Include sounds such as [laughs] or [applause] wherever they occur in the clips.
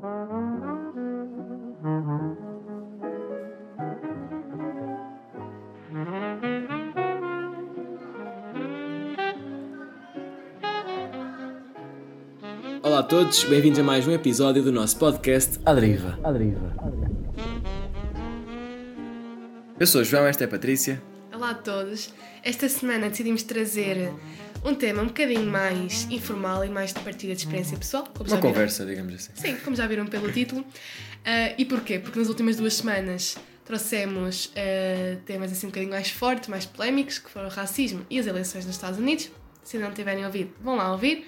Olá a todos, bem-vindos a mais um episódio do nosso podcast A Deriva. A Deriva. Eu sou o João, esta é a Patrícia. Olá a todos. Esta semana decidimos trazer um tema um bocadinho mais informal e mais de partilha de experiência pessoal. Como Uma conversa, viram. digamos assim. Sim, como já viram pelo título. Uh, e porquê? Porque nas últimas duas semanas trouxemos uh, temas assim um bocadinho mais fortes, mais polémicos, que foram o racismo e as eleições nos Estados Unidos. Se não tiverem ouvido, vão lá ouvir.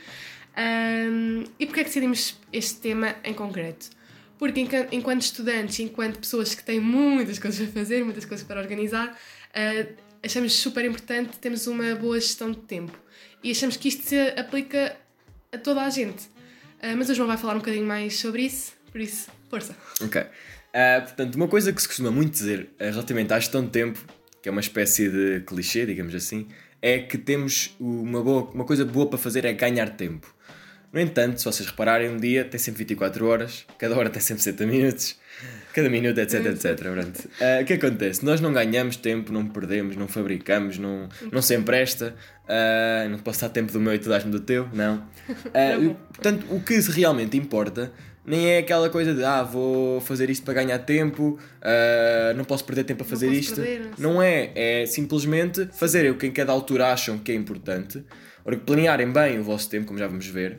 Um, e porquê é que decidimos este tema em concreto? Porque enquanto estudantes, enquanto pessoas que têm muitas coisas a fazer, muitas coisas para organizar, uh, achamos super importante termos uma boa gestão de tempo. E achamos que isto se aplica a toda a gente. Uh, mas o João vai falar um bocadinho mais sobre isso, por isso, força. Ok. Uh, portanto, uma coisa que se costuma muito dizer relativamente à gestão de tempo, que é uma espécie de clichê, digamos assim, é que temos uma, boa, uma coisa boa para fazer é ganhar tempo. No entanto, se vocês repararem, um dia tem sempre 24 horas, cada hora tem sempre 60 minutos, cada minuto, etc, etc. Uh, o que acontece? Nós não ganhamos tempo, não perdemos, não fabricamos, não, não se empresta, uh, não posso dar tempo do meu e tu dás-me do teu, não. [laughs] Uh, portanto, o que realmente importa nem é aquela coisa de ah, vou fazer isto para ganhar tempo, uh, não posso perder tempo a fazer isto. Perder, não é, é simplesmente fazer o que em cada altura acham que é importante, planearem bem o vosso tempo, como já vamos ver,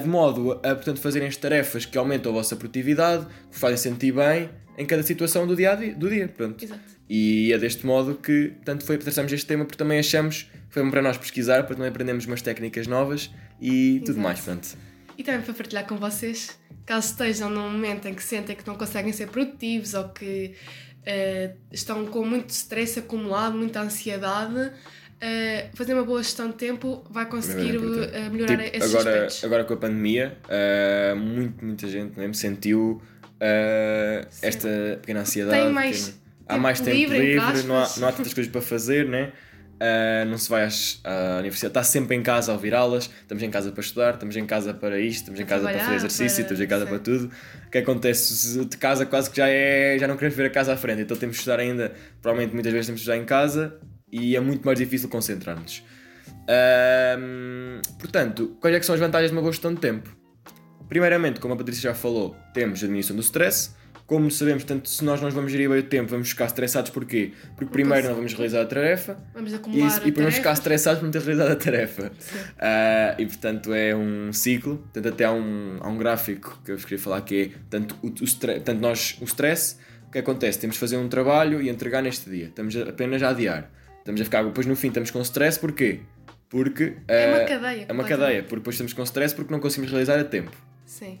de modo a portanto, fazerem as tarefas que aumentam a vossa produtividade, que fazem sentir bem em cada situação do dia. Do dia pronto. Exato. E é deste modo que tanto foi traçamos este tema, porque também achamos que foi para nós pesquisar, para também aprendermos umas técnicas novas e Exato. tudo mais. Pronto. E também para partilhar com vocês, caso estejam num momento em que sentem que não conseguem ser produtivos ou que uh, estão com muito stress acumulado, muita ansiedade Uh, fazer uma boa gestão de tempo vai conseguir uh, melhorar tipo, esses agora, aspectos. Agora com a pandemia, uh, muito, muita gente mesmo sentiu esta pequena ansiedade. Tem mais pequena... Há mais tempo livre, livre não, há, não há tantas coisas para fazer, né? não se vai às, à universidade, está sempre em casa a ouvir aulas, estamos em casa para estudar, estamos em casa para isto, estamos em casa para fazer exercício, para... estamos em casa Sim. para tudo. O que acontece? De casa quase que já é. já não queremos ver a casa à frente, então temos que estudar ainda, provavelmente muitas vezes temos que estudar em casa e é muito mais difícil concentrar-nos. Um, portanto, quais é que são as vantagens de uma boa gestão de tempo? Primeiramente, como a Patrícia já falou, temos a diminuição do stress. Como sabemos, tanto se nós não vamos gerir bem o tempo, vamos ficar estressados porquê? Porque primeiro não vamos realizar a tarefa vamos acumular e, e depois vamos ficar estressados por não ter realizado a tarefa. Uh, e portanto é um ciclo. Portanto, até há um, há um gráfico que eu vos queria falar que é tanto, o, o, tanto nós, o stress, o que acontece? Temos de fazer um trabalho e entregar neste dia. Estamos apenas a adiar. Estamos a ficar, depois no fim estamos com stress, porquê? Porque. É uma uh, cadeia. É uma cadeia, porque depois estamos com stress porque não conseguimos realizar a tempo. Sim.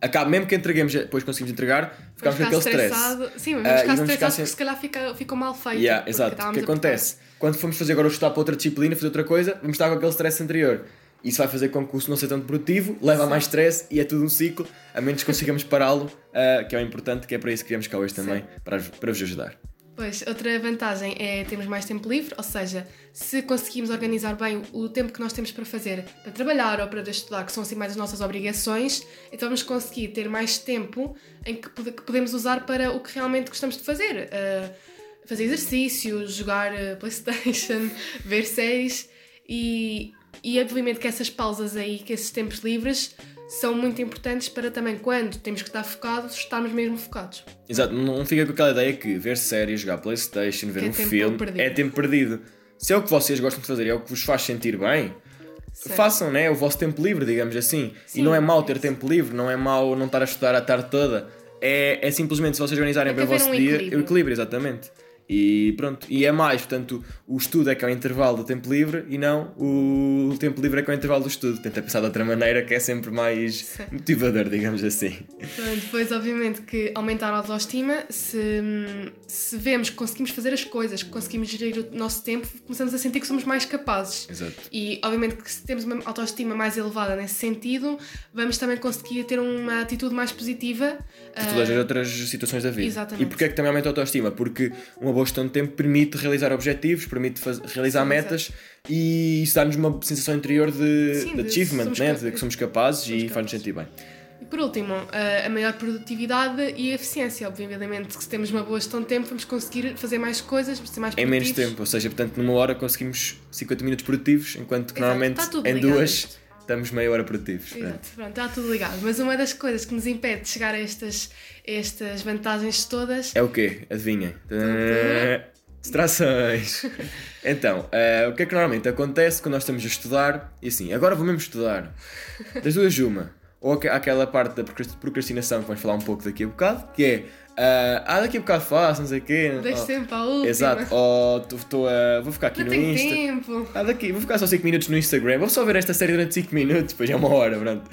Acaba, mesmo que entreguemos, depois conseguimos entregar, ficamos com aquele stress. Sim, mas vamos uh, ficar estressados ficar sem... porque se calhar fica, ficou mal feito. Yeah, exato. O que acontece? Quando formos fazer agora o estudar para outra disciplina, fazer outra coisa, vamos estar com aquele stress anterior. Isso vai fazer com que o curso não seja tanto produtivo, leva a mais stress e é tudo um ciclo, a menos que consigamos pará-lo, uh, que é o importante, que é para isso que viemos cá hoje também, para, para vos ajudar. Pois, outra vantagem é termos mais tempo livre, ou seja, se conseguimos organizar bem o tempo que nós temos para fazer, para trabalhar ou para estudar, que são assim mais as nossas obrigações, então vamos conseguir ter mais tempo em que podemos usar para o que realmente gostamos de fazer. Uh, fazer exercícios, jogar uh, Playstation, [laughs] ver séries e, e obviamente que essas pausas aí, que esses tempos livres são muito importantes para também, quando temos que estar focados, estarmos mesmo focados. Exato, não fica com aquela ideia que ver séries, jogar Playstation, ver que um é filme perdido. é tempo perdido. Se é o que vocês gostam de fazer é o que vos faz sentir bem, certo. façam, né? É o vosso tempo livre, digamos assim. Sim, e não é mau ter tempo livre, não é mau não estar a estudar a tarde toda. É, é simplesmente se vocês organizarem bem o vosso um dia, equilíbrio. o equilíbrio, exatamente. E pronto, e é mais, portanto, o estudo é que é o intervalo do tempo livre e não o tempo livre é que é o intervalo do estudo. Tenta pensar de outra maneira que é sempre mais Sim. motivador, digamos assim. Depois, obviamente, que aumentar a autoestima, se, se vemos que conseguimos fazer as coisas, que conseguimos gerir o nosso tempo, começamos a sentir que somos mais capazes. Exato. E, obviamente, que se temos uma autoestima mais elevada nesse sentido, vamos também conseguir ter uma atitude mais positiva. De todas uh, as outras situações da vida. Exatamente. E porquê é que também aumenta a autoestima? Porque uma boa gestão de tempo permite realizar objetivos, permite fazer, realizar Sim, metas e isso dá-nos uma sensação interior de, Sim, de achievement, né? de que somos capazes somos e faz-nos sentir bem. E por último, a, maior produtividade e a eficiência. Obviamente, se temos uma boa gestão de tempo, vamos conseguir fazer mais coisas, ser mais Em menos produtivos. tempo, ou seja, portanto, numa hora conseguimos 50 minutos produtivos, enquanto que Exato, normalmente tudo em ligado duas. Estamos meia hora produtivos. Exato, pronto, está tudo ligado. Mas uma das coisas que nos impede de chegar a estas, estas vantagens todas É o quê? Adivinhem. Distrações. [laughs] então, eh, o que é que normalmente acontece quando nós estamos a estudar e assim, agora vou mesmo estudar. Das duas, uma. Ou aqu- aquela parte da procrast- procrastinação que vamos falar um pouco daqui a bocado, que é ah, ah, daqui a bocado faço, não sei o quê. Deixo Oh, sempre à última. Exato, ou tô a- vou ficar aqui Não no tenho Insta. tempo. Ah, daqui, vou ficar só 5 minutos no Instagram, vou só ver esta série durante 5 minutos, depois é uma hora, pronto.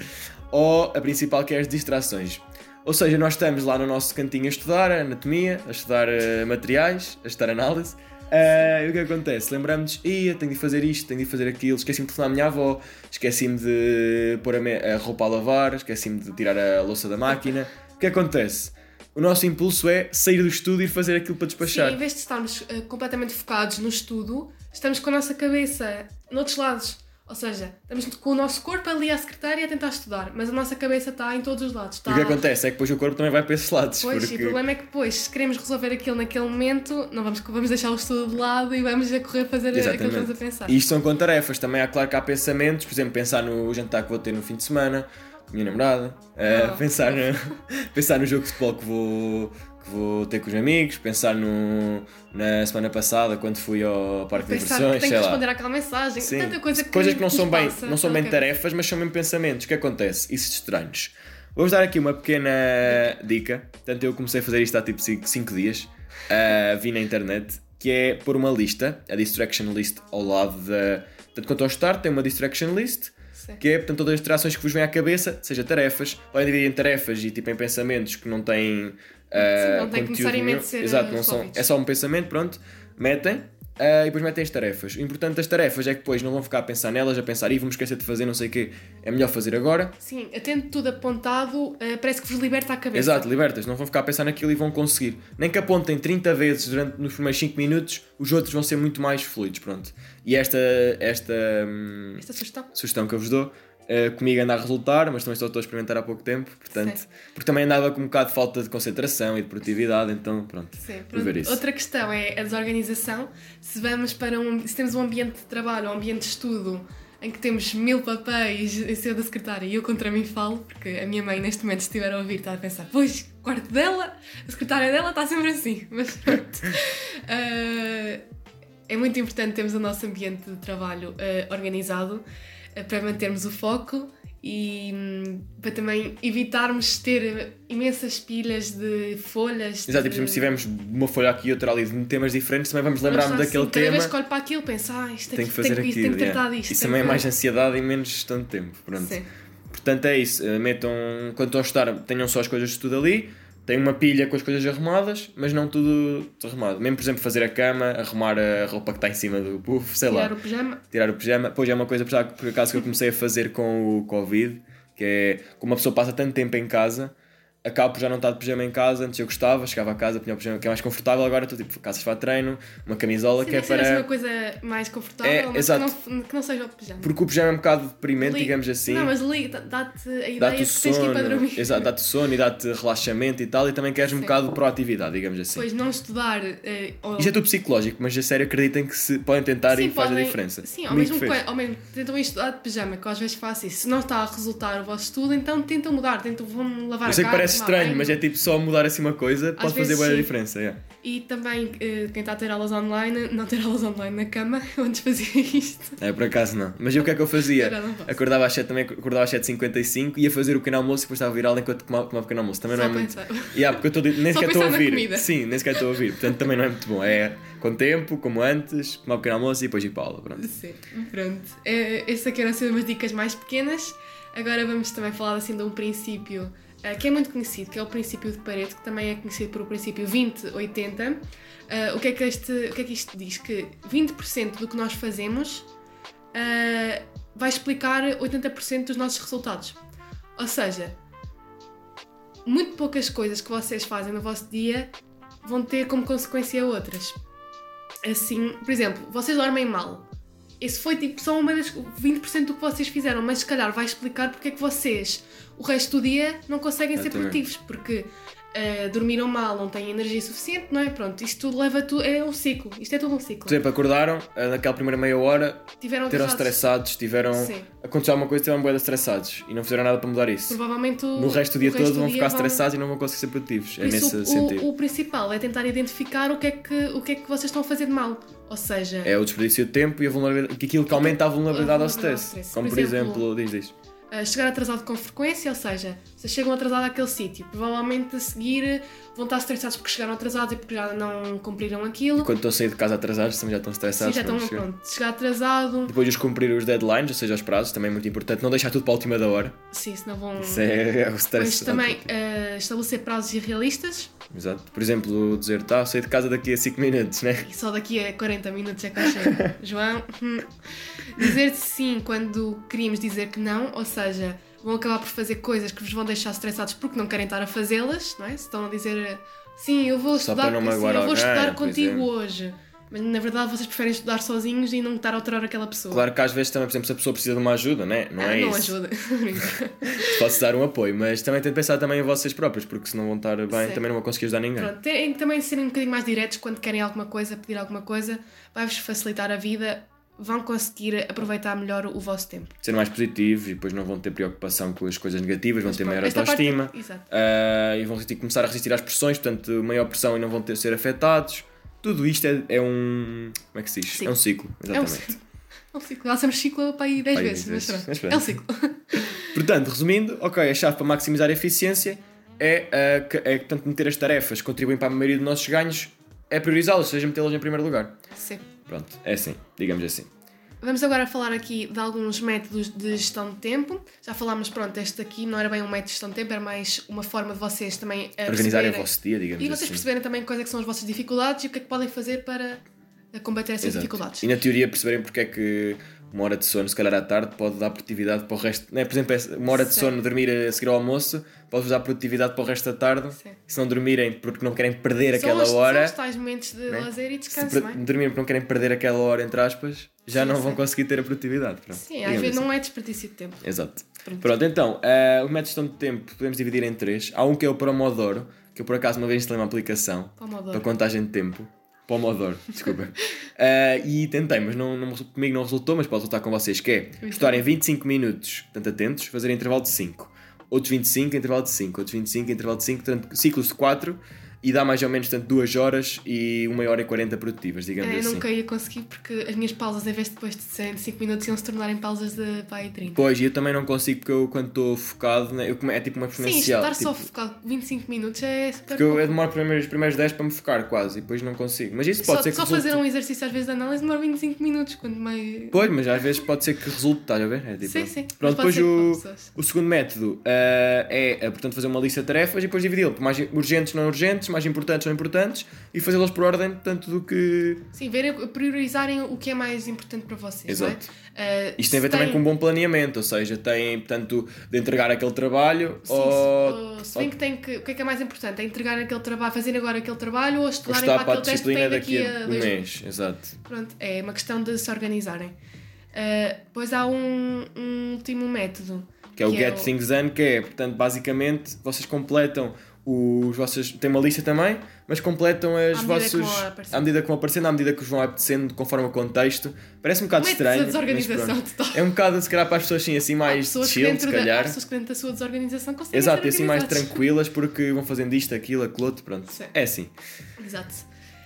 Ou a principal que é as distrações. Ou seja, nós estamos lá no nosso cantinho a estudar anatomia, a estudar eh, materiais, a estudar análise. E o que acontece? Lembramos-nos, ia, tenho de fazer isto, tenho de fazer aquilo, esqueci-me de telefonar à minha avó, esqueci-me de pôr a, a roupa a lavar, esqueci-me de tirar a louça da máquina. O que acontece? O nosso impulso é sair do estudo e fazer aquilo para despachar. Sim, em vez de estarmos eh, completamente focados no estudo, estamos com a nossa cabeça noutros lados. Ou seja, estamos com o nosso corpo ali à secretária a tentar estudar, mas a nossa cabeça está em todos os lados. E Está... o que acontece é que depois o corpo também vai para esses lados. Pois, porque... e o problema é que depois, se queremos resolver aquilo naquele momento, não vamos, vamos deixar o estudo de lado e vamos a correr fazer aquilo que estamos a pensar. E isto são com tarefas. Também há, claro que há pensamentos, por exemplo, pensar no jantar que vou ter no fim de semana, minha namorada, Ah. pensar, no, [laughs] pensar no jogo de futebol que vou, vou ter com os amigos, pensar no, na semana passada quando fui ao parque de diversões, tenho sei que lá. responder àquela mensagem, Sim. tanta coisa que Coisas que não são bem, passa não são bem tarefas, mas são mesmo pensamentos. O que acontece? Isso estranhos. Vou-vos dar aqui uma pequena dica. Portanto, eu comecei a fazer isto há tipo 5 dias. Ah, vi na internet. Que é pôr uma lista, a distraction list, ao lado da. Portanto, quando estou a estudar, tem uma distraction list. Sim. Que é, portanto, todas as distrações que vos vêm à cabeça, seja tarefas, podem dividir em tarefas e tipo em pensamentos que não têm. Ah, não tem que conteúdo necessariamente ser, Exato, não são, é só um pensamento, pronto, metem ah, e depois metem as tarefas. O importante das tarefas é que depois não vão ficar a pensar nelas, a pensar, e vamos esquecer de fazer não sei o quê, é melhor fazer agora. Sim, tendo tudo apontado, eh, parece que vos liberta a cabeça. Exato, libertas, não vão ficar a pensar naquilo e vão conseguir. Nem que apontem 30 vezes durante nos primeiros 5 minutos, os outros vão ser muito mais fluidos, pronto. E esta, esta hum, Esta sugestão. sugestão que eu vos dou. Eh, comigo anda a resultar, mas também só estou a experimentar há pouco tempo, portanto, Sim. porque também andava com um bocado de falta de concentração e de produtividade, então pronto, Sim, vou ver isso. Outra questão é a desorganização. Se vamos para um, se temos um ambiente de trabalho, um ambiente de estudo em que temos mil papéis em cima da secretária e eu contra mim falo, porque a minha mãe neste momento se estiver a ouvir está a pensar, pois, o quarto dela, a secretária dela está sempre assim, [laughs] mas pronto. Ah, é muito importante termos o nosso ambiente de trabalho ah, organizado para mantermos o foco e hum, para também evitarmos ter imensas pilhas de folhas. Exato, de... e por exemplo, se tivermos uma folha aqui e outra ali de temas diferentes, também vamos lembrar-me Vamos daquele assim, cada tema. vez que olho para aquilo, penso, ah, isto Tem que fazer tenho, aquilo. tenho que tratar yeah. disto. Isso também é que- mais ansiedade e menos gestão de tempo. Pronto. Sim. Portanto, é isso. eh, Metam, quando estão a estudar, tenham só as coisas de tudo ali. Tem uma pilha com as coisas arrumadas, mas não tudo arrumado. Mesmo, por exemplo, fazer a cama, arrumar a roupa que está em cima do puff, sei Tirar lá. o pijama. Tirar o pijama. Pois é uma coisa, por por acaso, que eu comecei a fazer com o Covid, que é como uma pessoa passa tanto tempo em casa, acabo por já não estar de pijama em casa. Antes eu gostava, chegava a casa, punha o pijama que é mais confortável. Agora estou tipo, calças para treino, uma camisola Sim, que é que ser assim para. uma coisa mais confortável, É, mas exato. Que, não, que não seja o pijama. Porque o pijama é um bocado deprimente, digamos assim. Não, mas dá- dá-te a ideia o que tens que ir para sono, dormir. exato, dá-te sono e dá-te relaxamento e tal, e também queres um Sim. bocado de proatividade, digamos assim. Depois não estudar. eh, ou- Isto é tudo psicológico, mas a sério acreditem que se podem tentar e faz a podem- diferença. Sim, ao mesmo, que- ao mesmo tentam estudar de pijama, que eu às vezes faço isso. Se não está a resultar o vosso estudo, então tentam mudar, tentam vão lavar Eu a cara, estranho, mas é tipo só mudar assim uma coisa, pode fazer boa sim. diferença. yeah. E também eh, quem está a ter aulas online, não ter aulas online na cama, [laughs] eu antes fazia isto. É, por acaso não. Mas eu o que é que eu fazia? Faço. Acordava às 7 também, acordava às 7h55, ia fazer o pequeno almoço e depois estava a virar enquanto tomava, tomava o pequeno almoço. Também Só não é muito. pensar. [laughs] Yeah, porque eu nem sequer estou a ouvir. comida. Sim, nem sequer estou a ouvir. Portanto, também não é muito bom. É com tempo, como antes, tomar o pequeno almoço e depois ir para a aula. Pronto. Sim, pronto. É, essas aqui eram assim umas dicas mais pequenas. Agora vamos também falar assim de um princípio eh, que é muito conhecido, que é o princípio de Pareto, que também é conhecido por o princípio 20-80. Eh, o, que é que este, o que é que isto diz? Que 20% do que nós fazemos eh, vai explicar 80% dos nossos resultados. Ou seja, muito poucas coisas que vocês fazem no vosso dia vão ter como consequência outras. Assim, por exemplo, vocês dormem mal. Esse foi tipo só uma das 20% do que vocês fizeram, mas se calhar vai explicar porque é que vocês o resto do dia não conseguem ser produtivos, porque uh, dormiram mal, não têm energia suficiente, não é? Pronto, isto tudo leva tu é um ciclo, isto é tudo um ciclo. Por exemplo, acordaram, ah, naquela primeira meia hora, Tiveram estressados, tiveram. Sim. Aconteceu alguma coisa, tiveram boeda estressados e não fizeram nada para mudar isso. Provavelmente o, No resto do dia resto todo vão dia ficar estressados e não vão conseguir ser produtivos. Por É isso, nesse o, sentido. o, principal é tentar identificar o que é que, o que, é que vocês estão a fazer de mal. Ou seja, É o desperdício de tempo e a vulnerabilidade, que aquilo que aumenta a vulnerabilidade ao vulnerabilidade ao stress. stress. Como Por por exemplo, exemplo, diz diz. Chegar atrasado com frequência, ou seja, vocês chegam atrasados àquele sítio, provavelmente a seguir vão estar estressados porque chegaram atrasados e porque já não cumpriram aquilo. Quando estão a sair de casa atrasados, também já estão Sim, estressados. já estão quando chegam. pronto. Chegar atrasado, Depois de cumprir os deadlines, ou seja, os prazos, também é muito importante. Não deixar tudo para a última da hora. sim, senão vão. Isso é, é o stress. Mas também uh, estabelecer prazos irrealistas Exato. Por exemplo, dizer, tá, sair de casa daqui a 5 minutos, né? e só daqui a 40 minutos é que eu chego. [laughs] João, [laughs] dizer sim quando queríamos dizer que não, ou seja, vão acabar por fazer coisas que vos vão deixar estressados porque não querem estar a fazê-las, não é? Se estão a dizer sim, eu vou Só estudar, sim, eu vou alguém, estudar contigo hoje. Mas na verdade vocês preferem estudar sozinhos e não estar a alterar aquela pessoa. Claro que às vezes também, por exemplo, se a pessoa precisa de uma ajuda, né? Não Ah, é não isso. ajuda. [laughs] Pode-se dar um apoio, mas também tem de pensar também em vocês próprios, porque se não vão estar bem, Sim. também não vão conseguir ajudar ninguém. Pronto, têm que também serem um bocadinho mais diretos quando querem alguma coisa, pedir alguma coisa, vai-vos facilitar a vida, vão conseguir aproveitar melhor o vosso tempo. Ser mais positivos e depois não vão ter preocupação com as coisas negativas, vão ter Pronto, maior esta parte- autoestima. Exato. ah, e vão resistir- começar a resistir às pressões, portanto, maior pressão e não vão ter, ser afetados. Tudo isto é, é um. Como é que se diz? Ciclo. É um ciclo, É um exatamente. [laughs] É um ciclo. Somos ciclo para aí 10 Para aí vezes, 10 mas vezes. pronto. Mas pronto. É um ciclo. [laughs] Portanto, resumindo, ok, a chave para maximizar a eficiência é, ah, que- é portanto, meter as tarefas que contribuem para a maioria dos nossos ganhos, é priorizá-las, ou seja, metê-las em primeiro lugar. Sim. Pronto, é assim, digamos assim. Vamos agora falar aqui de alguns métodos de gestão de tempo. Já falámos, pronto, este aqui não era bem um método de gestão de tempo, era mais uma forma de vocês também Organizarem o vosso dia, digamos E vocês assim. perceberem também quais é que são as vossas dificuldades e o que é que podem fazer para combater essas Exato. dificuldades. E na teoria perceberem porque é que uma hora de sono, se calhar à tarde, pode dar produtividade para o resto. Né? Por exemplo, uma hora de Sim. sono, dormir a seguir ao almoço, pode-vos dar produtividade para o resto da tarde. Sim. Se não dormirem porque não querem perder São aquela os, hora, São os tais momentos de né? lazer e se descanso, per- não é? dormirem porque não querem perder aquela hora, entre aspas, já Sim, não sim. vão conseguir ter a produtividade. Pronto, Sim, às vezes assim. não é desperdício de tempo. Exato. Pronto. Pronto, então, eh, o método de gestão de tempo podemos dividir em três. Há um que é o Pomodoro, que eu por acaso uma vez instalei uma aplicação Pomodoro. para contagem de tempo. Pomodoro, desculpa. Eh, [laughs] e tentei, mas não, não, comigo não resultou, mas pode resultar com vocês, que é estudarem 25 minutos, portanto atentos, fazer intervalo de 5. Outros 25, intervalo de 5. Outros 25, intervalo de 5, portanto ciclos de 4 e dá mais ou menos portanto, 2 horas e 1 hora e 40 produtivas, digamos É, assim. nunca ia conseguir porque as minhas pausas, em vez de depois de serem 5 minutos, iam se tornar em pausas de pá, aí 30. Pois, e eu também não consigo porque eu quando estou focado, né, eu, é tipo uma Sim, exponencial. estar só tipo, focado 25 minutos é super Porque eu, pouco. eu demoro primeiro, os primeiros 10 para me focar quase e depois não consigo. Mas isso Só, pode ser que só resulte... fazer um exercício às vezes de análise demora 25 minutos, quando mais. Pois, mas às vezes pode ser que resulte, estás a ver? É tipo... Sim, sim. Pronto, depois o, o segundo método ah, é, ah, portanto, fazer uma lista de tarefas e depois dividi-lo por mais urgentes, não urgentes, mais importantes, não importantes e fazê-las por ordem, tanto do que... Sim, verem, priorizarem o que é mais importante para vocês. é? Exato. Ah, Isto tem a ver se também com um bom planeamento, ou seja, tem, portanto, de entregar aquele trabalho Sim, ou... se, se bem que tem que. O que é que é mais importante? É entregar aquele trabalho, fazer agora aquele trabalho ou ou estar para para a aquele teste que têm daqui daqui a a um mês. Exato. Pronto, é uma questão de se organizarem. Uh, depois há um, um último método. Que é o Get Things Done, que é, portanto, basicamente, vocês completam os vossos. Tem uma lista também, mas completam as aparecendo. à medida que vão aparecendo, à medida que os vão apetecendo, conforme o contexto. Parece um bocado estranho. desorganização total. É um bocado, se calhar, para as pessoas assim, assim mais chill, se dentro da, há calhar. pessoas que dentro da sua desorganização conseguem Exato, e assim mais tranquilas porque vão fazendo isto, aquilo, aquilo outro, pronto. Sim. É assim. Exato.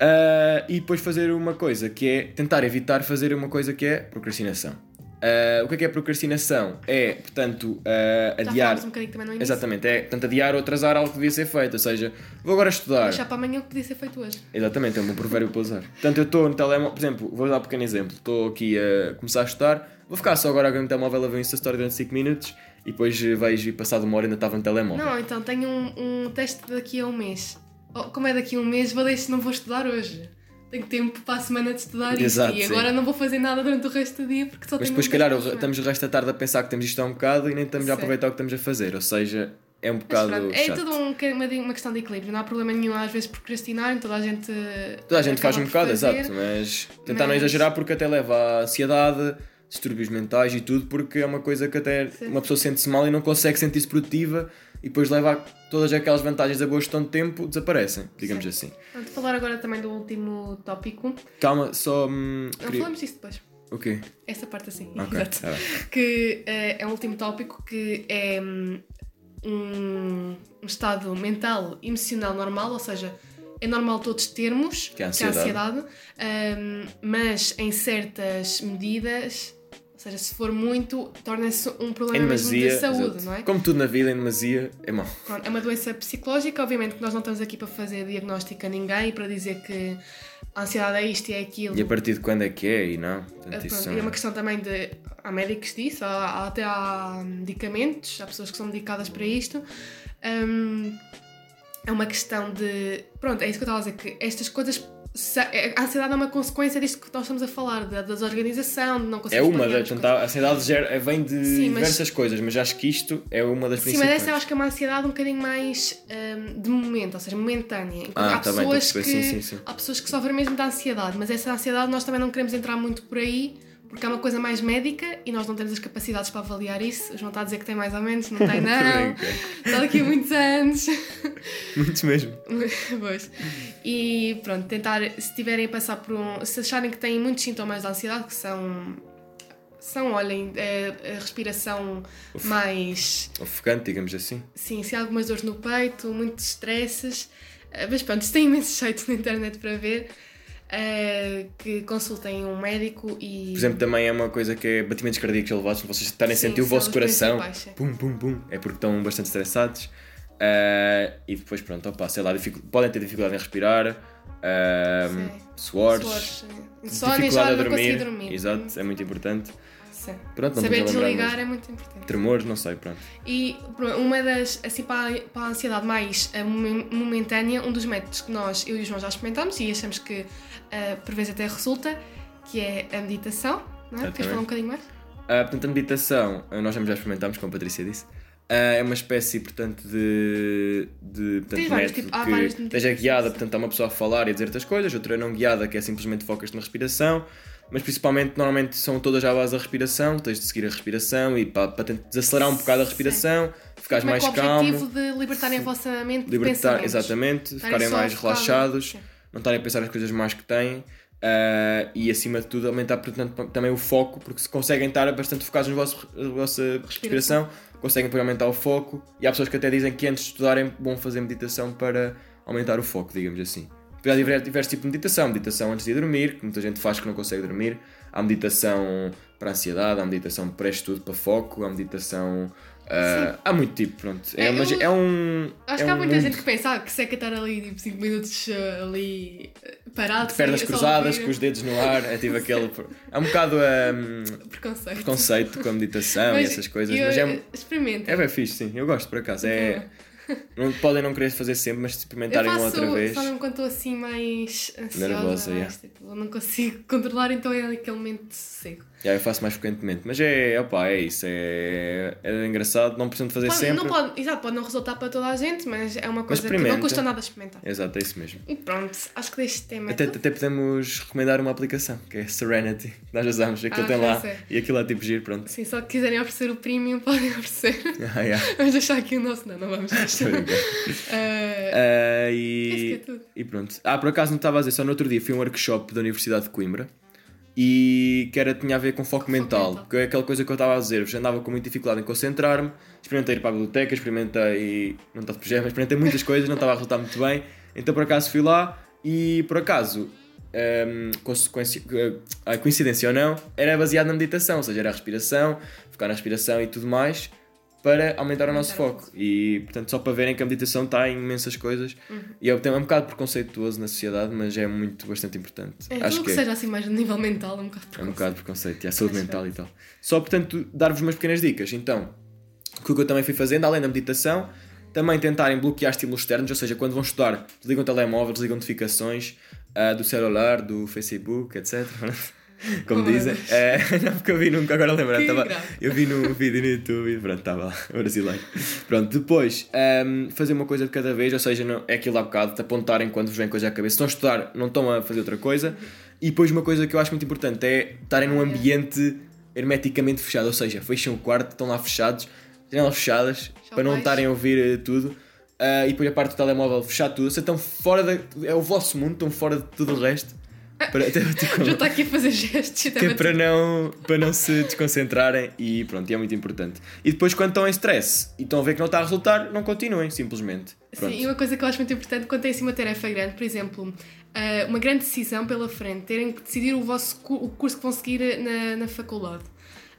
Ah, e depois fazer uma coisa que é tentar evitar fazer uma coisa que é procrastinação. Ah, o que é que é procrastinação? É, portanto, Já adiar. falámos um bocadinho também no início. Exatamente, é portanto, adiar ou atrasar algo que devia ser feito. Ou seja, vou agora estudar. Deixar para amanhã o que podia ser feito hoje. Exatamente, é um provérbio para usar. Portanto, eu estou no telemóvel, por exemplo, vou dar um pequeno exemplo. Estou aqui a começar a estudar, vou ficar só agora no telemóvel a ver essa história durante 5 minutos e depois vejo e passado uma hora ainda estava no telemóvel. Não, então tenho um, um teste daqui a um mês. Oh, como é daqui a um mês, vou deixar, não vou estudar hoje. Tenho tempo para a semana de estudar isto. Exato, e sim. agora não vou fazer nada durante o resto do dia porque só Mas tenho depois, se calhar, a estamos o resto da tarde a pensar que temos isto há um bocado e nem estamos a Sim. aproveitar o que estamos a fazer. Ou seja, é um Mas bocado pronto, é chato. tudo um, uma, uma questão de equilíbrio, não há problema nenhum às vezes procrastinarem, toda a gente. Toda a gente faz um bocado, fazer. exato, mas tentar não mas- exagerar porque até leva à ansiedade, distúrbios mentais e tudo, porque é uma coisa que até Sim. uma pessoa sente-se mal e não consegue sentir-se produtiva e depois leva a todas aquelas vantagens da boa gestão de tempo desaparecem, digamos Sim. assim. Vamos falar agora também do último tópico. Calma, só. Hum, Não queria- falamos disso depois. O quê? Essa parte assim. Ok, [laughs] Exato. bem. Que eh, é um último tópico que é hum, um, um estado mental, emocional normal, ou seja, é normal todos termos, Que é a ansiedade. ansiedade, hum, mas em certas medidas, seja, se for muito, torna-se um Em problema mesmo demasia. de saúde, exato. não é? Como tudo na vida, em demasia é mau. Pronto, é uma doença psicológica, obviamente que nós não estamos aqui para fazer diagnóstico a ninguém e para dizer que a ansiedade é isto e é aquilo. E a partir de quando é que é e não? Portanto, pronto, isso e é uma questão também de. Há médicos disso, há, até há medicamentos, há pessoas que são dedicadas para isto. Hum, é uma questão de. Pronto, é isso que eu estava a dizer, que estas coisas. É- A ansiedade é uma consequência disto que nós estamos a falar, da da desorganização, de não É conseguir uma das. Portanto, a ansiedade gera- vem de Sim, mas- diversas coisas, mas acho que isto é uma das Sim, principais. mas essa eu acho que é uma ansiedade um bocadinho mais hum, de momento, ou seja, momentânea. Ah, há, tá bem, pessoas perceber, que, sim, sim, sim. há pessoas que sofrem mesmo da ansiedade, mas essa ansiedade nós também não queremos entrar muito por aí, porque é uma coisa mais médica e nós não temos as capacidades para avaliar isso. O João está a dizer que tem mais ou menos, não tem [laughs] não. Está daqui a muitos anos. Muitos mesmo. [laughs] pois. E pronto, tentar, se tiverem a passar por um. Se acharem que têm muitos sintomas de ansiedade, que são. São, olhem, é, a respiração mais. Ofegante, digamos assim. Sim, se há algumas dores no peito, muitos stresses. eh, Mas pronto, isso tem imensos sites na internet para ver. Eh, que consultem um médico e. Por exemplo, também é uma coisa que é batimentos cardíacos elevados, vocês estarem a sentir o vosso os coração, pum, pum, pum, é porque estão bastante estressados. Ah, e depois, pronto, opa, sei lá, dificu- podem ter dificuldade em respirar, Sim. suores, dificuldade a dormir. dormir. Exato, é muito importante. Sim. Pronto, não Saber desligar é muito importante. Tremores, não sei, pronto. E uma das, assim, para a, para a ansiedade mais eh, momen- momentânea, um dos métodos que nós, eu e o João já experimentámos e achamos que eh, por vezes até resulta, que é a meditação. Não é? Queres falar um bocadinho mais? Ah, portanto, a meditação, nós já experimentámos, como a Patrícia disse, é uma espécie, portanto, de, de portanto, Tem vários método tipos- há vários de guiada, portanto, há uma pessoa a falar e a dizer outras coisas, outra não guiada, que é simplesmente focas na respiração, mas principalmente, normalmente, são todas à base da respiração, tens de seguir a respiração e para, para desacelerar um bocado a respiração, ficares Como é mais o calmo, objetivo de libertarem a vossa mente de libertar, exatamente, Estarem ficarem mais relaxados, Sim. não estarem a pensar nas coisas más que têm ah, e acima de tudo aumentar portanto, também o foco, porque se conseguem estar bastante focados na vossa, na vossa respiração, conseguem depois aumentar o foco e há pessoas que até dizem que antes de estudarem vão fazer meditação para aumentar o foco, digamos assim. Depois há diversos, tipos de meditação, meditação antes de dormir, que muita gente faz que não consegue dormir, há meditação para ansiedade, há meditação para estudo, para foco, há meditação... ah, há muito tipo, pronto. É, É, mas eu- é um. Acho é que há um muita mundo gente que pensa ah, que seca estar ali tipo 5 minutos eh, ali parado. de pernas só cruzadas, com os dedos no ar, é tipo aquele. [laughs] É um bocado um, preconceito. preconceito com a meditação e essas coisas, eu- mas é, Experimenta. é bem fixe, sim, eu gosto por acaso. É, não, podem não querer fazer sempre, mas experimentarem uma outra vez. sabem quando estou assim mais ansiosa, Nervosa, mais, yeah. tipo, eu não consigo controlar, então é aquele momento de sossego. Já, eu faço mais frequentemente, mas é, opa, é isso, é, é engraçado, não precisam de fazer Pode, sempre. não pode, exato, pode não resultar para toda a gente, mas é uma coisa que não experimenta. custa nada experimentar. Exato, é isso mesmo. E pronto, acho que deste tema é Até, até podemos recomendar uma aplicação, que é Serenity. [laughs] Nós usamos, aquilo Ah, tem lá sei. e aquilo é tipo giro, pronto. Sim, só que quiserem oferecer o premium, [laughs] podem oferecer. Ah, yeah. vamos deixar aqui o nosso. Não, não vamos deixar. Estou a brincar. Ah, Penso e, é e pronto. Ah, por acaso não estava a dizer, só no outro dia fui a um workshop da Universidade de Coimbra e que era, tinha a ver com foco foco mental, mental. que é aquela coisa que eu estava a dizer, eu já andava com muita dificuldade em concentrar-me, experimentei ir para a biblioteca, experimentei, não está de pijama, experimentei muitas coisas, não estava a resultar muito bem, então por acaso fui lá e por acaso, hum, consequência- a coincidência ou não, era baseado na meditação, ou seja, era a respiração, focar na respiração e tudo mais, para aumentar o nosso Aumentar foco. E portanto, só para verem que a meditação está em imensas coisas. Uhum. E é, é um bocado preconceituoso na sociedade, mas é muito bastante importante. é, Acho tudo que que é. seja assim mais a nível mental, é um bocado É um bocado preconceito, e a saúde mental e tal. Só, portanto, dar-vos umas pequenas dicas. Então, o que eu também fui fazendo, além da meditação, também tentarem bloquear estímulos externos, ou seja, quando vão estudar, desligam o telemóvel, desligam notificações ah, do celular, do Facebook, etc. [laughs] Como Oh, dizem. É, [laughs] não, porque eu vi nunca, agora lembrar. Tava, eu vi num vídeo no YouTube e pronto, estava lá, [laughs] brasileiro. Pronto, depois, ahm, fazer uma coisa de cada vez, ou seja, não, é aquilo há bocado, de apontarem quando vos vem coisa à cabeça. Se estão a estudar, não estão a fazer outra coisa. E depois uma coisa que eu acho muito importante é estarem num ambiente hermeticamente fechado, ou seja, fecham o quarto, estão lá fechados, janelas fechadas, Já para não estarem a ouvir eh, tudo. Ah, e depois a parte do telemóvel fechar tudo, vocês estão fora da. É o vosso mundo, estão fora de tudo o resto. Para, [laughs] Já está aqui a fazer gestos. que é para não, para não se desconcentrarem e pronto, e é muito importante. E depois quando estão em stress e estão a ver que não está a resultar, não continuem, simplesmente. Pronto. Sim, e uma coisa que eu acho muito importante quando tem assim uma tarefa grande, por exemplo, ah, uma grande decisão pela frente, terem que decidir o vosso o curso que vão seguir na, na faculdade.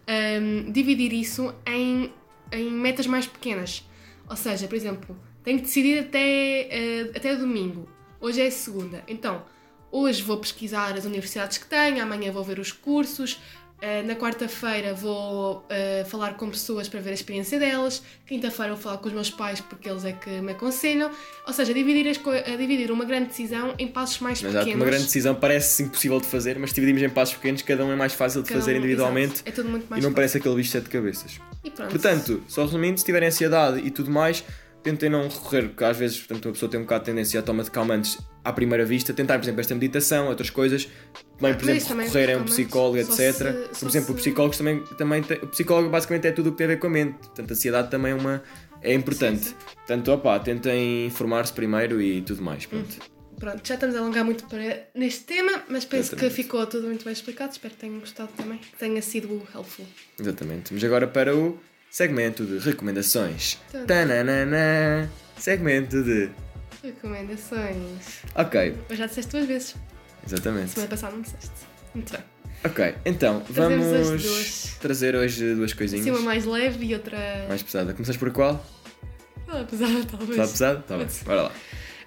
Ahm, dividir isso em, em metas mais pequenas. Ou seja, por exemplo, tenho que decidir até, ah, até domingo. Hoje é segunda. Então, hoje vou pesquisar as universidades que tenho, amanhã vou ver os cursos, ah, na quarta-feira vou ah, falar com pessoas para ver a experiência delas, quinta-feira vou falar com os meus pais porque eles é que me aconselham. Ou seja, dividir, as dividir uma grande decisão em passos mais Exato, pequenos. uma grande decisão parece impossível de fazer, mas se dividimos em passos pequenos, cada um é mais fácil de Cada fazer um- individualmente exato. É tudo muito e mais não fácil. parece aquele bicho de sete cabeças. E pronto. Portanto, só resumindo, se tiverem ansiedade e tudo mais, tentem não recorrer, porque às vezes portanto, uma pessoa tem um bocado de tendência a toma de calmantes à primeira vista, tentar, por exemplo, esta meditação, outras coisas, também, por exemplo, também recorrer a um psicólogo, etc. se- por exemplo, se- o psicólogo também, também tem, o psicólogo basicamente é tudo o que tem a ver com a mente, portanto, a ansiedade também é uma é importante. Sim, sim. Portanto, opá, tentem informar-se primeiro e tudo mais, pronto. Pronto, já estamos a alongar muito para neste tema, mas penso Exatamente. que ficou tudo muito bem explicado. Espero que tenham gostado também, que tenha sido helpful. Exatamente. Vamos agora para o segmento de recomendações. Tum. Tananana. Segmento de. Recomendações. Ok, Hoje já disseste duas vezes. exatamente. Semana passada não disseste. Muito bem. Ok, então Trazemos vamos trazer hoje duas coisinhas. Assim, uma mais leve e outra. mais pesada. Começas por qual? Ah, pesada, talvez. Pesado? Tá bem, Pode ser. bora lá.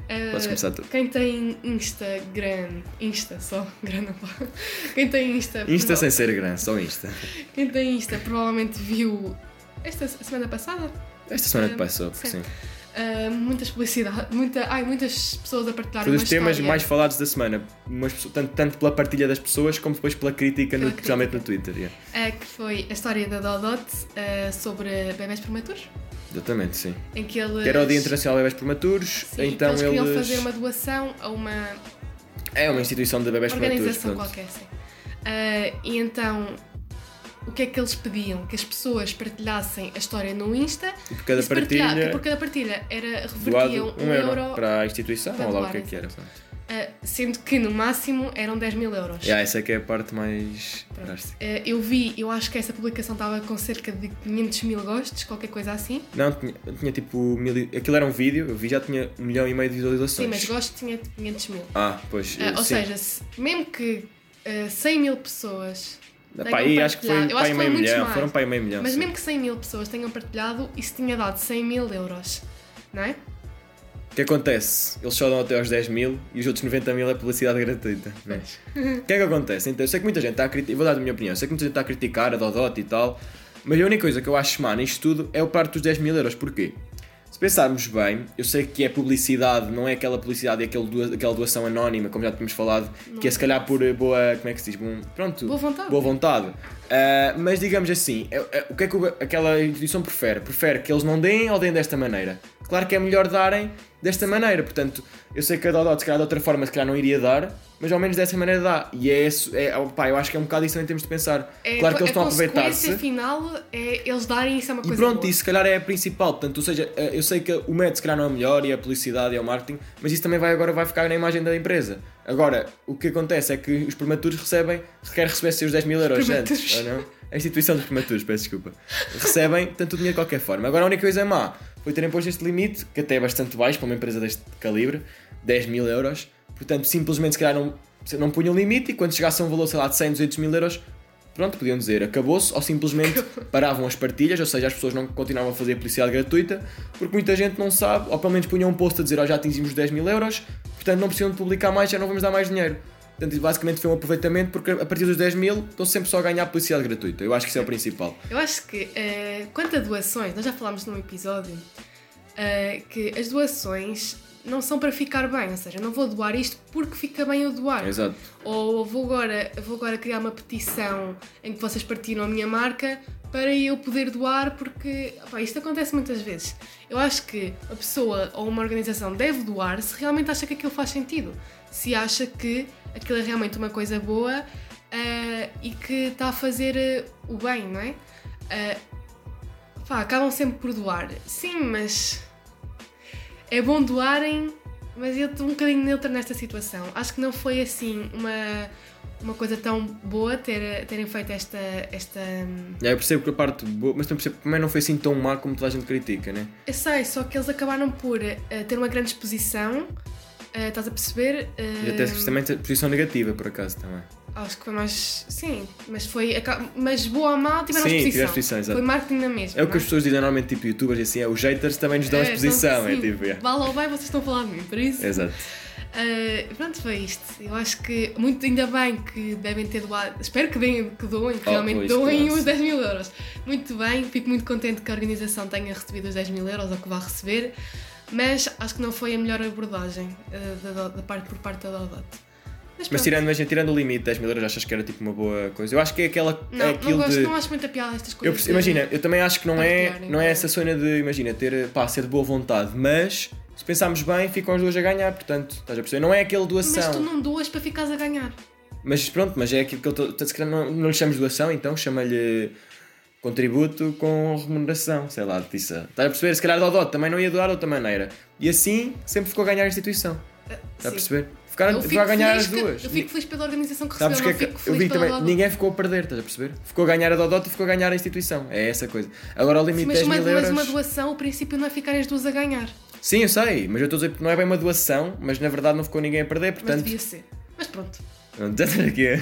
Ah, Podes começar tu. Quem tem Instagram. Insta só, [laughs] grande pá. Quem tem Insta. Insta prova- sem ser grande, só Insta. Quem tem Insta provavelmente viu. Esta semana passada? Esta semana que passou, sim. sim. ah, muitas publicidades. Muita, ai, muitas pessoas a partilhar Foi dos temas história. mais falados da semana. Pessoas- tanto, tanto pela partilha das pessoas como depois pela crítica, no, Pela especialmente no crítica. Twitter. yeah. Ah, que foi a história da Dodot ah, sobre bebés prematuros. Exatamente, sim. Em que eles. Era o Dia Internacional de Bebés Prematuros, Sim, então eles queriam eles. fazer uma doação a uma É uma instituição de bebés prematuros. organização qualquer, sim. E então, o que é que eles pediam? Que as pessoas partilhassem a história no Insta. E por cada e partilha. por cada partilha era revertiam um euro, para a instituição, para ou lá o que é que era. ah, sendo que no máximo eram 10 mil euros. Yeah, essa é que é a parte mais drástica. Ah, eu vi, eu acho que essa publicação estava com cerca de 500 mil gostos, qualquer coisa assim. Não, tinha, tinha tipo. Mil, aquilo era um vídeo, eu vi já tinha um milhão e meio de Sim, visualizações. mas gostos tinha 500 mil. Ah, pois. Ah, ou sim. seja, se- mesmo que ah, 100 mil pessoas Pá, aí acho que foi eu acho que meio milhão. mais. Foram para aí meio milhão. Mas sim. mesmo que 100 mil pessoas tenham partilhado, isso tinha dado 100 mil euros, não é? O que acontece? Eles só dão até aos 10 mil e os outros 90 mil é publicidade gratuita. né? O que é que acontece? Então, eu sei que muita gente está a criticar, vou dar a minha opinião, sei que muita gente está a criticar a Dodot e tal, mas a única coisa que eu acho má nisto tudo é o parte dos 10 mil euros. Porquê? Se pensarmos bem, eu sei que é publicidade, não é aquela publicidade e aquele doa- aquela doação anónima, como já tínhamos falado, que é se calhar por eh, boa. Como é que se diz? Bom, pronto. Boa vontade. Boa vontade. Ah, mas digamos assim, é- é- o que é que aquela instituição prefere? Prefere que eles não deem ou deem desta maneira? Claro que é melhor darem desta maneira, portanto, eu sei que a Dodot, se calhar de outra forma, se calhar não iria dar, mas ao menos dessa maneira dá. E é isso, é, pá, eu acho que é um bocado isso também temos de pensar. É, claro que eles estão a aproveitar-se. final é eles darem isso é uma E coisa pronto, boa. isso se calhar é a principal. Portanto, ou seja, eh, eu sei que o método se calhar não é o melhor e a publicidade e o marketing, mas isso também vai agora vai ficar na imagem da empresa. Agora, o que acontece é que os prematuros recebem, requer receber seus 10 mil euros antes, ou não? A instituição dos prematuros, peço desculpa. Recebem tanto o dinheiro de qualquer forma. Agora a única coisa má foi terem posto este limite, que até é bastante baixo para uma empresa deste calibre, 10 mil euros. Portanto, simplesmente se calhar não, não punham limite e quando chegasse a um valor, sei lá, de 100, 200 mil euros, pronto, podiam dizer acabou-se ou simplesmente [laughs] paravam as partilhas, ou seja, as pessoas não continuavam a fazer publicidade gratuita, porque muita gente não sabe, ou pelo menos punham um post a dizer, ó, já atingimos os 10 mil euros, portanto não precisam de publicar mais, já não vamos dar mais dinheiro. Portanto, basicamente foi um aproveitamento, porque a partir dos 10 mil estão sempre só a ganhar publicidade gratuita. Eu acho que isso é o principal. Eu acho que eh, quanto a doações, nós já falámos num episódio eh, que as doações não são para ficar bem, ou seja, não vou doar isto porque fica bem eu doar. Exato. Ou vou agora, vou agora criar uma petição em que vocês partilham a minha marca para eu poder doar, porque opá, isto acontece muitas vezes. Eu acho que a pessoa ou uma organização deve doar se realmente acha que aquilo faz sentido. Se acha que aquilo é realmente uma coisa boa ah, e que está a fazer ah, o bem, não é? Pá, acabam sempre por doar. Sim, mas é bom doarem, mas eu estou um bocadinho neutra nesta situação. Acho que não foi assim uma, uma coisa tão boa ter, terem feito esta. esta É, eu percebo que a parte boa, mas também percebo que também não foi assim tão má como toda a gente critica, né? Eu sei, só que eles acabaram por ah, ter uma grande exposição. ah, estás a perceber? E até Ah, também posição negativa, por acaso, também. Acho que foi mais. Sim, mas foi. Mas boa ou mal tiveram Sim, exposição. tiveram exposição, exato. Foi marketing na mesma. É o que não as pessoas dizem normalmente, tipo youtubers e assim, é os haters também nos dão É, exposição, então, é sim, tipo, yeah. Vale ou bem, vocês estão a falar de mim, por isso. Exato. Ah, pronto, foi isto. Eu acho que muito ainda bem que devem ter doado. Espero que, deem, que doem, que Oh, realmente pois, doem claro. os 10 mil euros. Muito bem, fico muito contente que a organização tenha recebido os 10 mil euros ou que vá receber, mas acho que não foi a melhor abordagem ah, da, da parte, por parte da Dodot. Mas pronto. tirando, imagina, tirando o limite de 10 mil euros, achas que era tipo uma boa coisa? Eu acho que é aquela. Não, é não, aquilo gosto, de. não acho muita piada estas Eu coisas. perce- imagina, eu também acho que não é, não é não é? essa cena de, imagina, ter, pá, ser de boa vontade, mas se pensarmos bem, ficam as duas a ganhar, portanto, estás a perceber? Não é aquele Mas doação. tu não doas para ficares a ganhar. Mas pronto, mas é aquilo que eu estou. Se calhar não, não lhe chamas doação, então chama-lhe contributo com remuneração, sei lá, disso. Estás a perceber? Se calhar Dodó também não ia doar de outra maneira. E assim sempre ficou a ganhar a instituição. Ah, Está a perceber? Ficaram, a ganhar as que- duas. eu fico feliz pela organização que Sabes recebeu, que é que eu vi também? Dodot. Ninguém ficou a perder, estás a perceber? Ficou a ganhar a Dodot e ficou a ganhar a instituição. É essa coisa. Agora o Sim, limite mas, 10 uma, mil mas euros. uma doação, o princípio não é ficarem as duas a ganhar. Sim, eu sei, mas eu estou a dizer que não é bem uma doação, mas na verdade não ficou ninguém a perder, Mas portanto. devia ser. Mas pronto. Pronto, [laughs] aqui.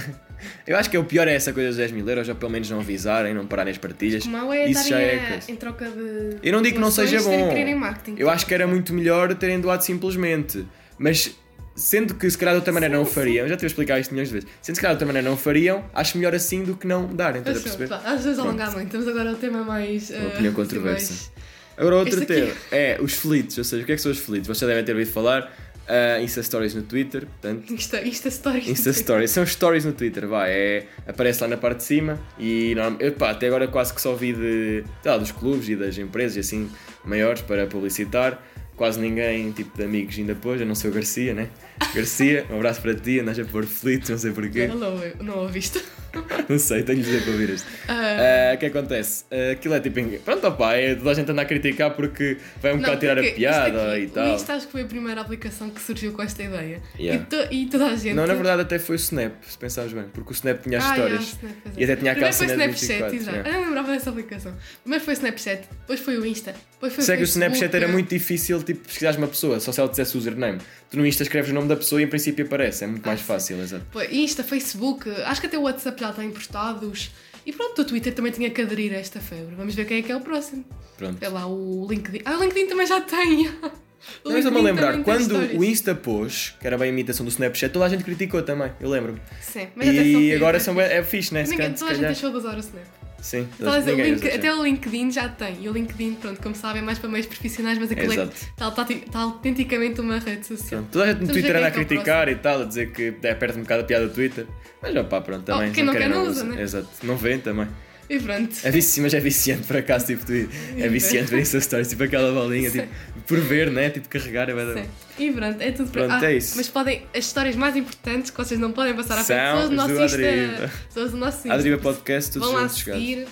Eu acho que é o pior é essa coisa dos 10 mil euros, ou pelo menos não avisarem, não pararem as partilhas. O mau é Isso já é a- coisa. em troca de. Eu não digo que não seja bom. que. Eu acho que era muito melhor terem doado simplesmente. Mas sendo que se calhar de outra maneira não o Sim, fariam, já tive a explicar isto milhões de vezes. Sendo que se calhar de outra maneira não o fariam, acho melhor assim do que não darem, estás a perceber? pá, Às vezes alongar muito. Temos agora o tema mais. Uma eh, opinião assim, controversa. mais- Agora outro Este aqui. tema é os fleets, ou seja, o que é que são os fleets? Vocês devem ter ouvido falar. ah, Insta Stories no Twitter, portanto. Insta, Insta Stories. Insta Stories, são stories no Twitter, vai, é, aparece lá na parte de cima e epá, até agora quase que só vi de, lá, dos clubes e das empresas e assim maiores para publicitar. Quase ninguém, tipo de amigos, ainda pôs, a não ser o Garcia, né? Garcia, um abraço para ti, andas a pôr fleets, não sei porquê. Não, não, não ouviste. [laughs] Não sei, tenho de dizer para ouvir isto. Ah, Ah, O que acontece? Ah, aquilo é tipo. Pronto, opá, é, toda a gente anda a criticar porque vai um não, bocado tirar a piada isto aqui, e O tal. Insta acho que foi a primeira aplicação que surgiu com esta ideia. Yeah. E, to- e toda a gente. Não, na verdade até foi o Snap, se pensares bem, porque o Snap tinha as Ah, histórias. yeah, Snap, é. E até tinha aquela foi cena de Snapchat, 24, exato. yeah. Eu não lembrava dessa aplicação. Primeiro foi Snapchat, depois foi o Insta, depois foi o Sei que o Facebook. Snapchat era muito difícil, tipo, pesquisares uma pessoa, só se ela dissesse o username. Tu no Insta escreves o nome da pessoa e em princípio aparece, é muito mais Ah, sim. fácil, exato. Insta, Facebook, acho que até o WhatsApp já está emprestados. E pronto, o Twitter também tinha que aderir a esta febre. Vamos ver quem é que é o próximo. Pronto. É lá o LinkedIn. Ah, o LinkedIn também já tem. [laughs] Não, a LinkedIn lembrar, quando o Insta pôs, que era bem a imitação do Snapchat, toda a gente criticou também, eu lembro-me. Sim, mas E que- agora são, bué- é fixe, né? Se Ninguém, toda a gente deixou de usar o Snap. Sim, Estás a dizer, o link- até o LinkedIn já tem. E o LinkedIn, pronto, como sabem, é mais para meios profissionais, mas aquilo é, está, está, está autenticamente uma rede social. Pronto, Toda a gente no Twitter anda a criticar e tal, a dizer que é, perde um bocado a piada do Twitter. Mas opá, pronto, também. quem não quer não usa. usa, né? Exato, não vêem também. E pronto. É vici, mas é viciante por acaso, tipo, tu- é viciante ver Insta Stories, tipo aquela bolinha, tipo, por ver, né? Tipo, carregar é Sim. E pronto, é tudo para Pronto, é isso. Mas podem, as histórias mais importantes que vocês não podem passar à frente São as do nosso do Insta. Adriba. São as do nosso Insta. A Deriva Podcast, todos Vão lá seguir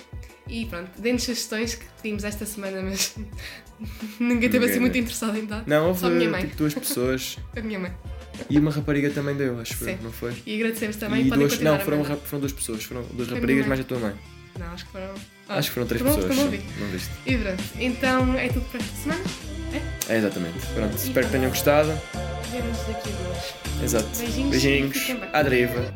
e pronto, deem-nos sugestões que pedimos esta semana, mas [laughs] ninguém teve assim muito né? interessado em dar. Não, houve Só a minha mãe. tipo, duas [laughs] pessoas A minha mãe. e uma rapariga também deu, acho que Sim. não foi? E agradecemos também e podem duas, não, foram, foram duas pessoas, foram duas raparigas mais a tua mãe. Não, acho que foram. Ah, Acho que foram três pronto, pessoas. não vi. não viste. E pronto, então é tudo para esta semana. É, exatamente. Pronto, espero que tenham gostado. Vemos daqui a duas. Exato. Beijinhos e Beijinhos. À deriva.